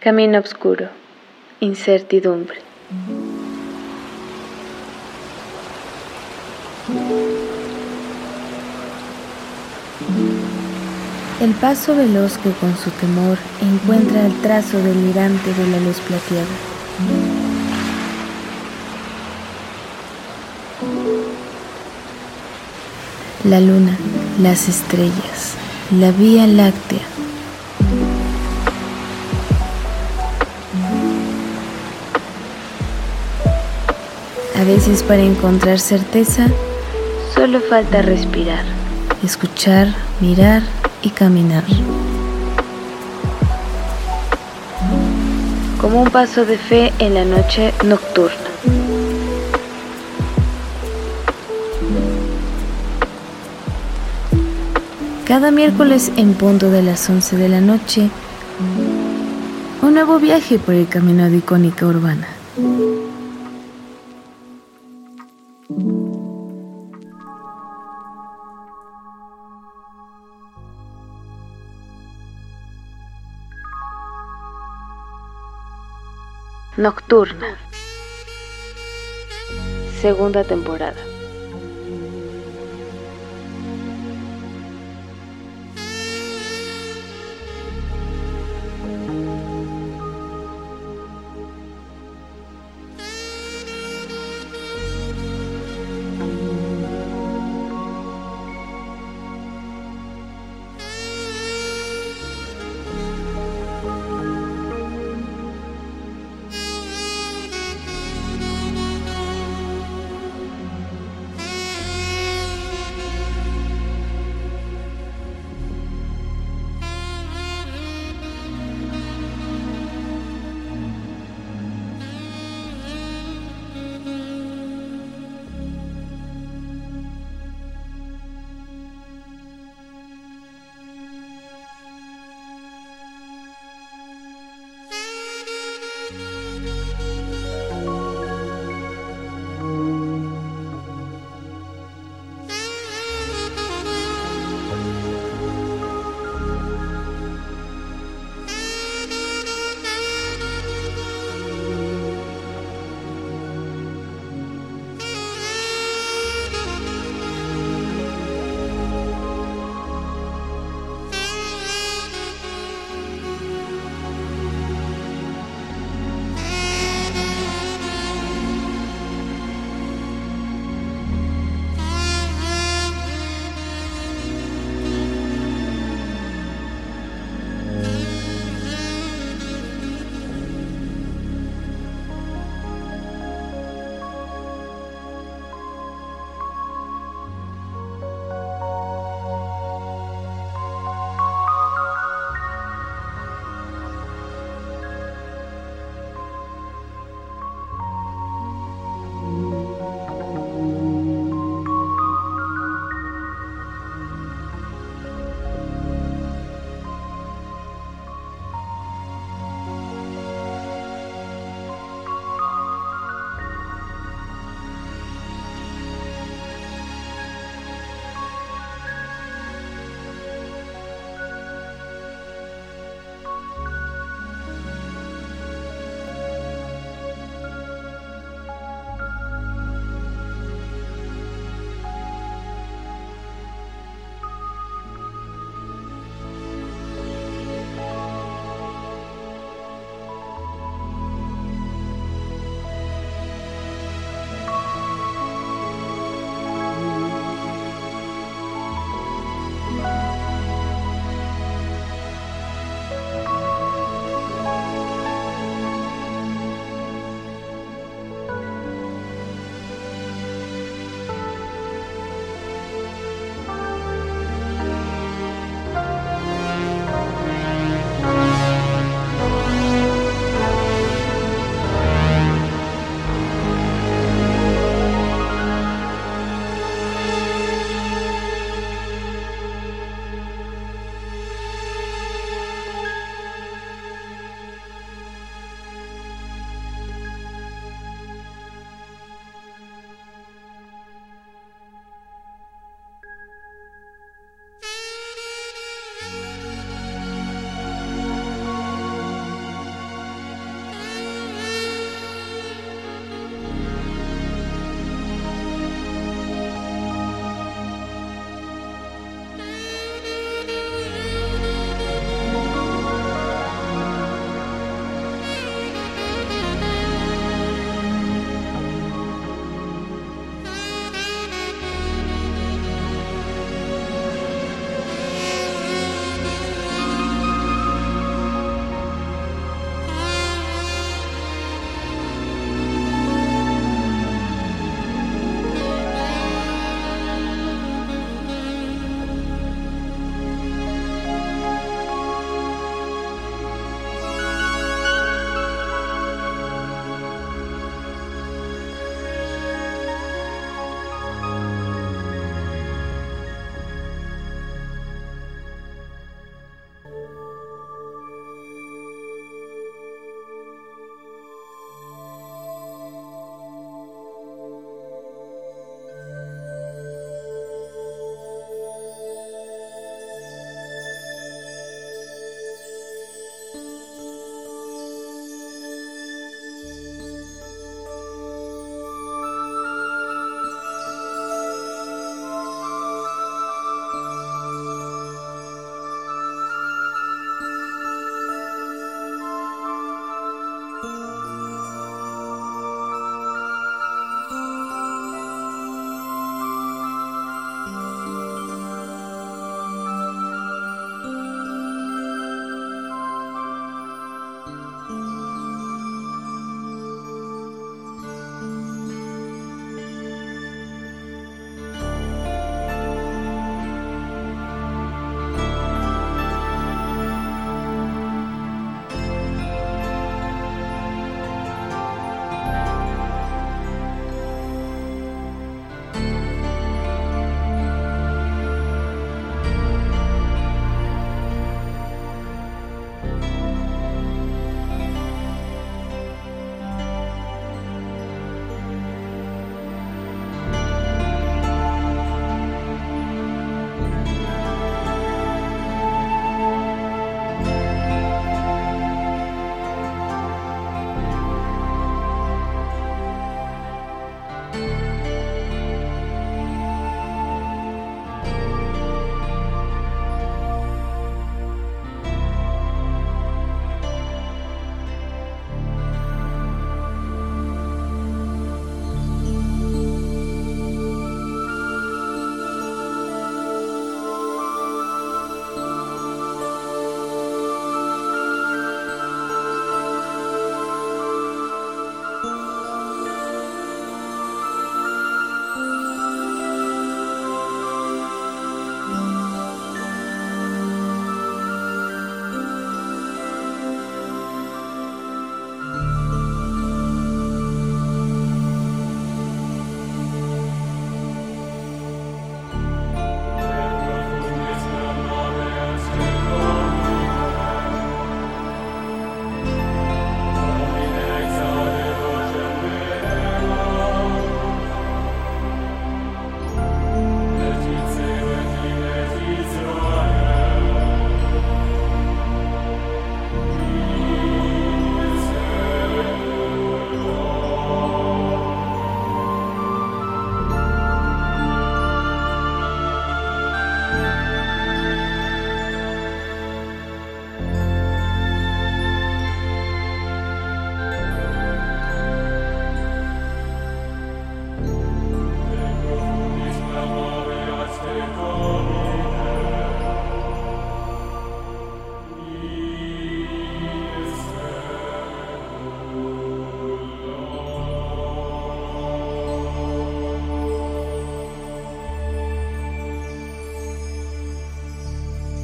Camino oscuro, incertidumbre. El paso veloz que con su temor encuentra el trazo delirante de la luz plateada. La luna, las estrellas, la vía láctea. A veces para encontrar certeza, Solo falta respirar. escuchar, mirar y caminar. Como un paso de fe en la noche nocturna. Cada miércoles en punto de las 11 de la noche, un nuevo viaje por el camino de icónica urbana. Nocturna. Segunda temporada.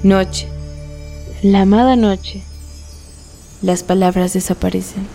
Noche. La amada noche. Las palabras desaparecen.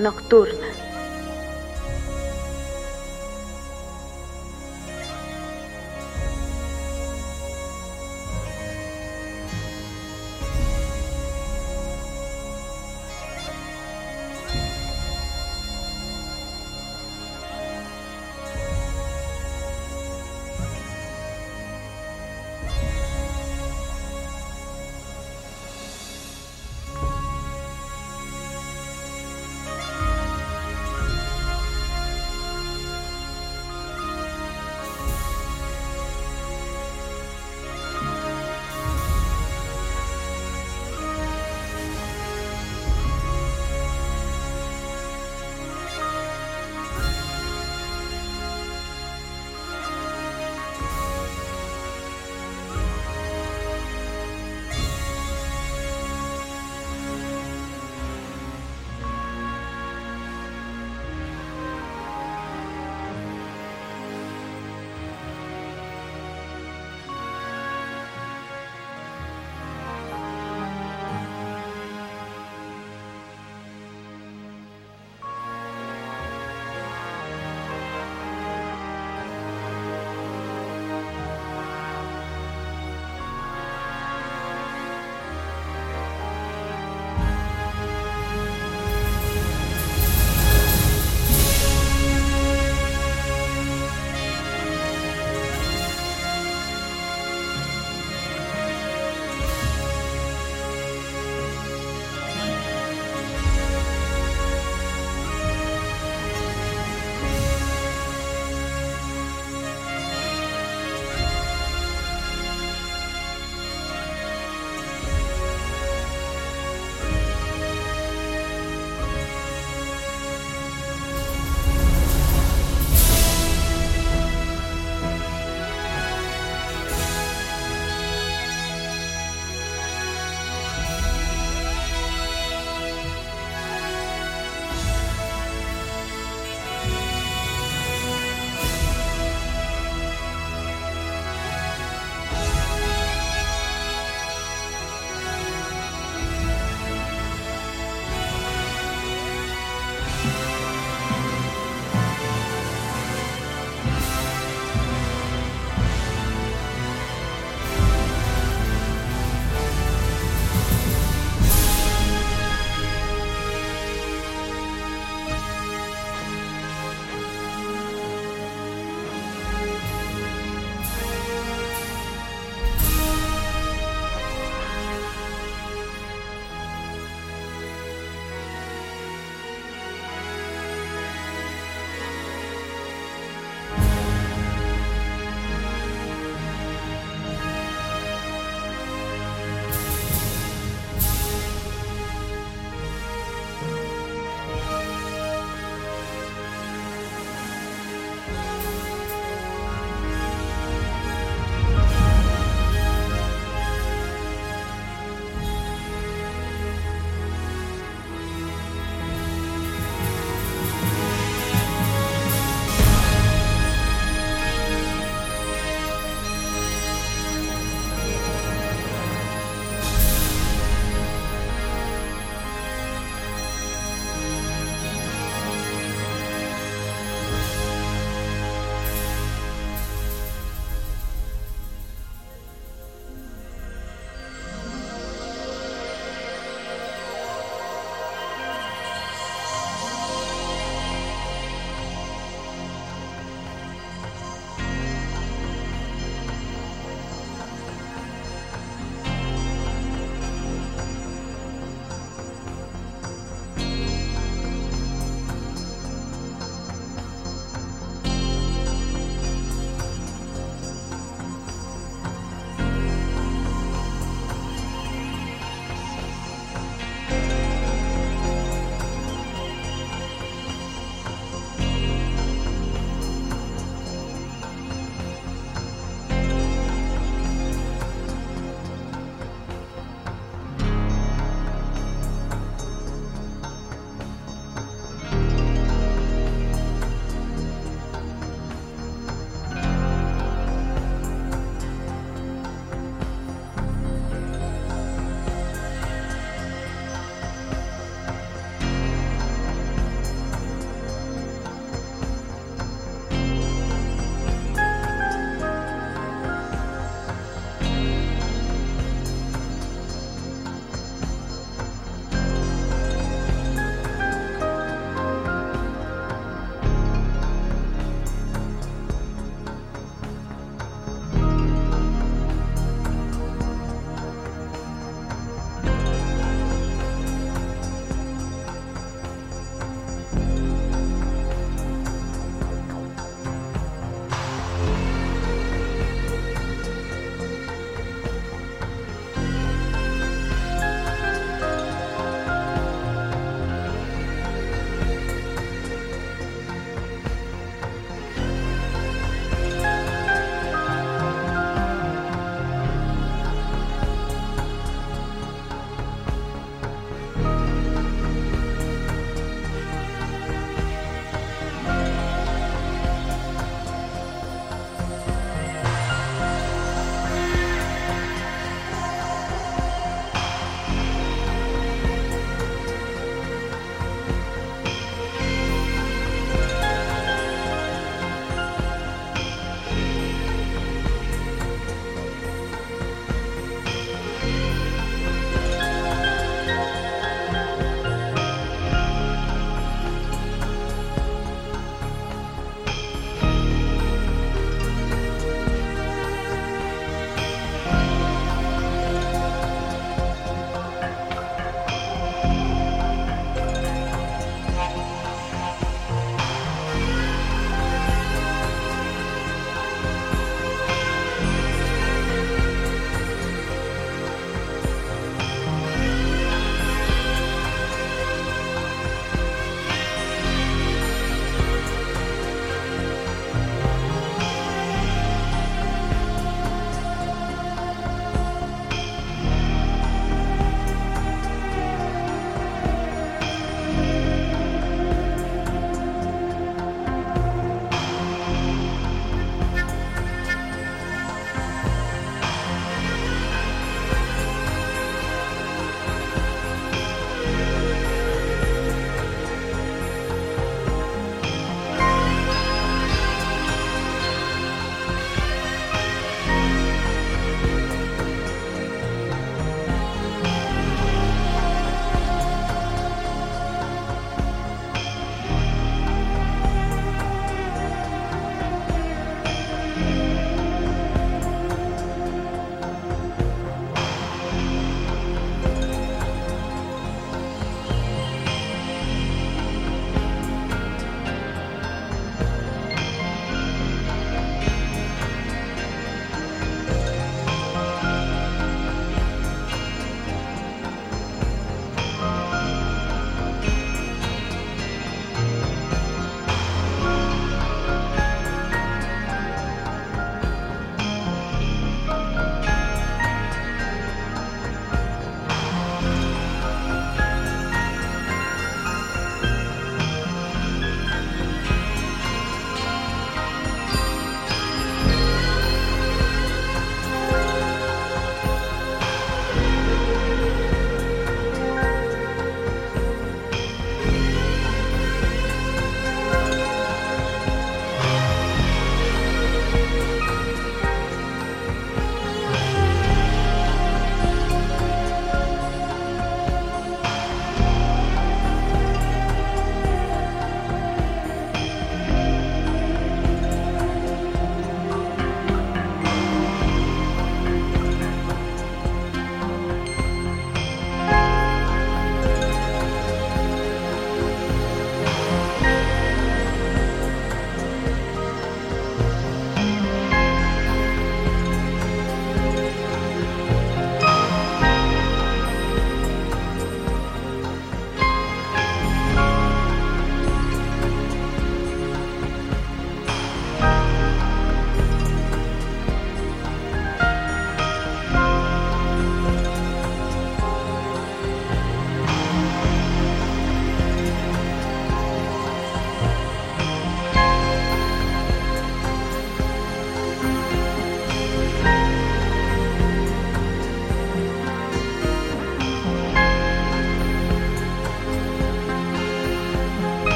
Nocturna.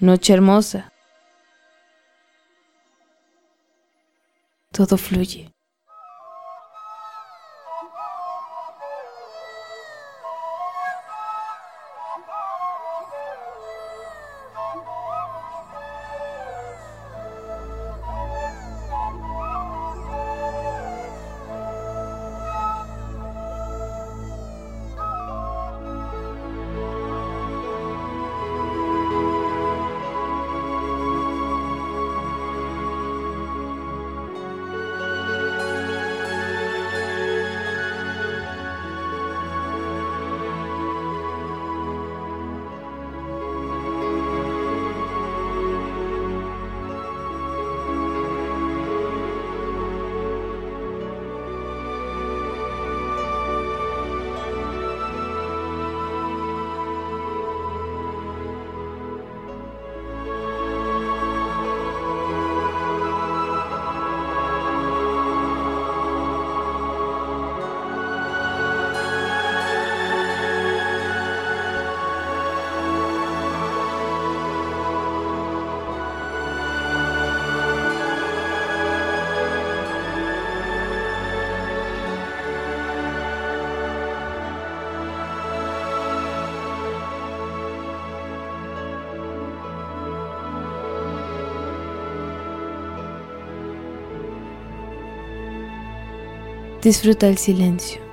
Noche hermosa. Todo fluye. Disfruta el silencio.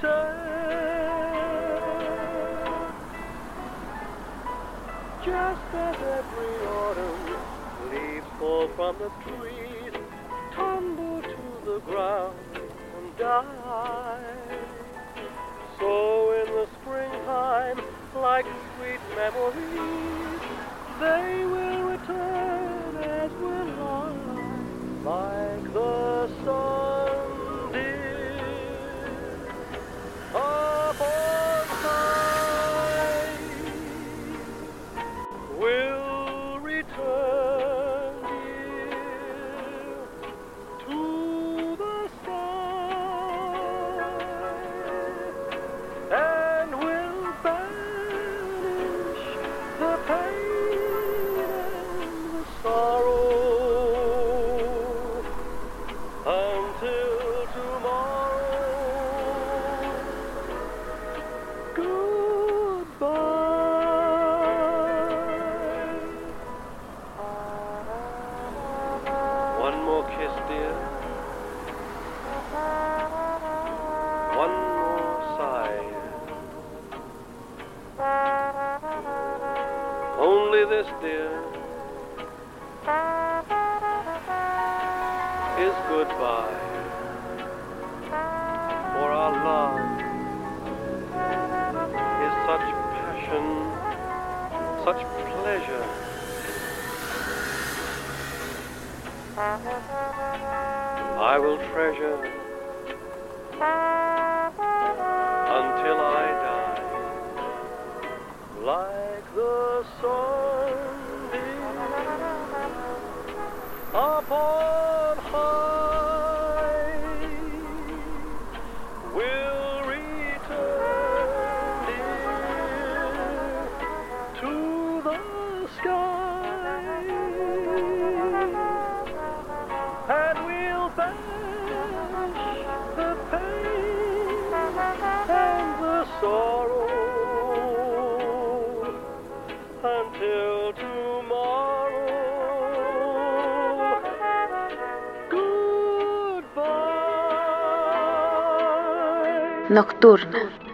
Just as every autumn leaves fall from the trees, tumble to the ground and die. So in the springtime, like sweet memories, they will return as will I, like the sun. Upon high, Nocturna.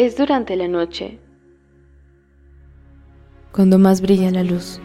Es durante la noche, cuando más brilla la luz.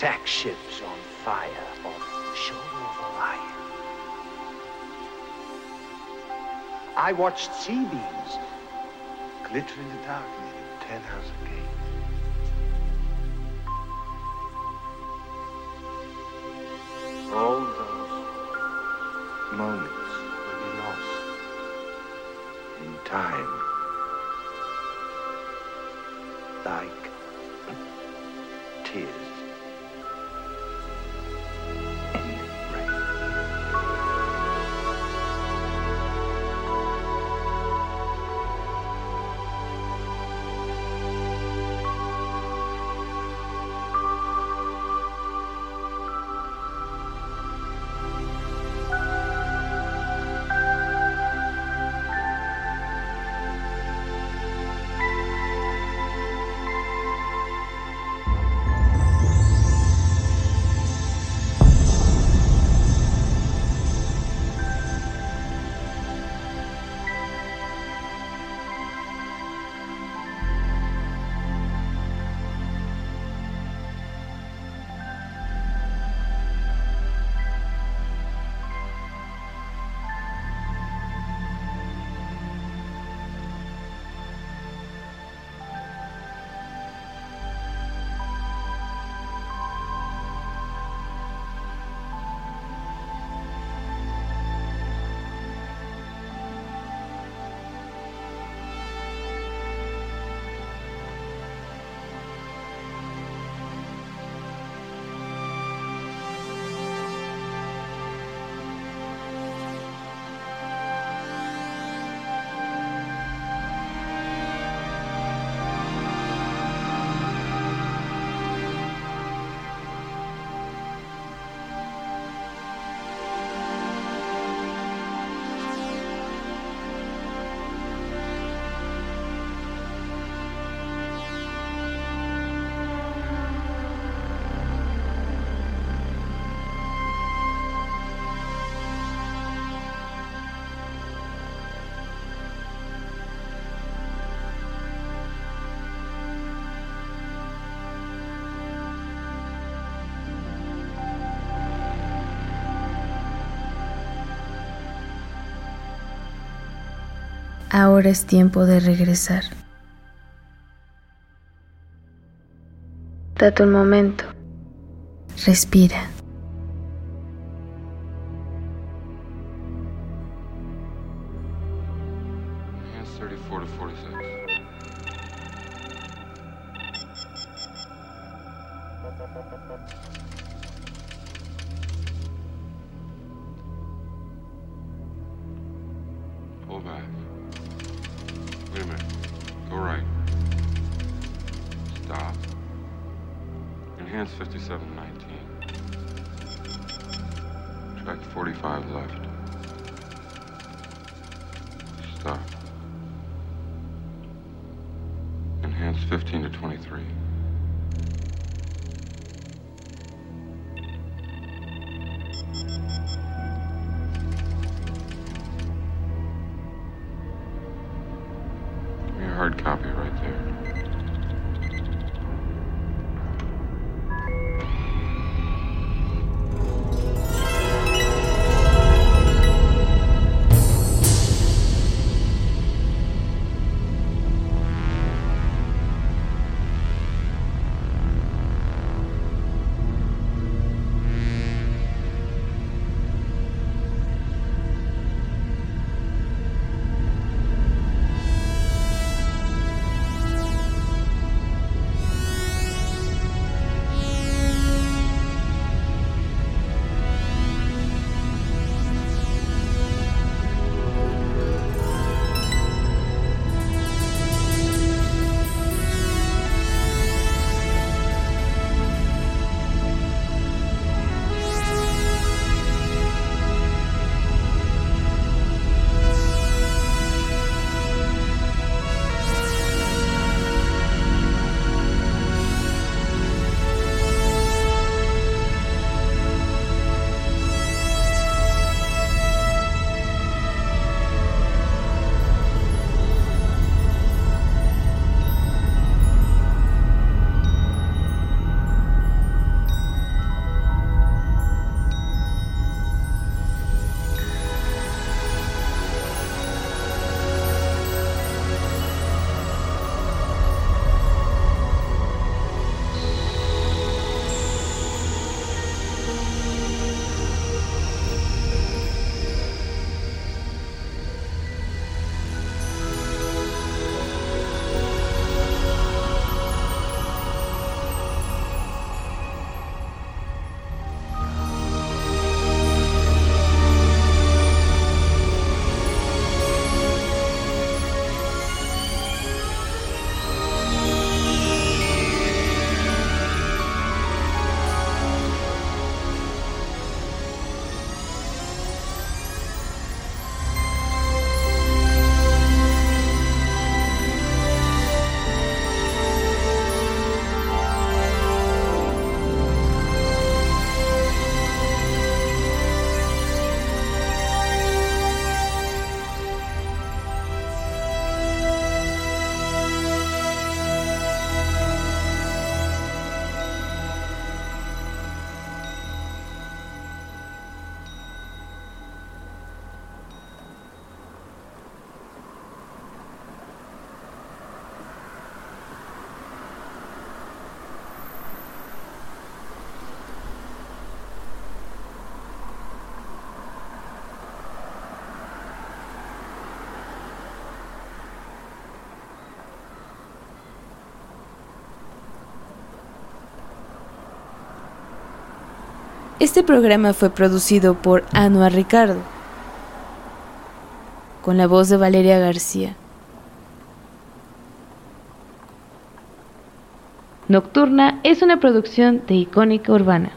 Attack ships on fire off the shoulder of Orion. I watched sea beams glitter in the dark near Ten hours House Gate. All those moments will be lost in time. Like Ahora es tiempo de regresar. Date un momento. Respira. Stop. Enhance 15 to 23. Este programa fue producido por Anuar Ricardo, con la voz de Valeria García. Nocturna es una producción de Icónica Urbana.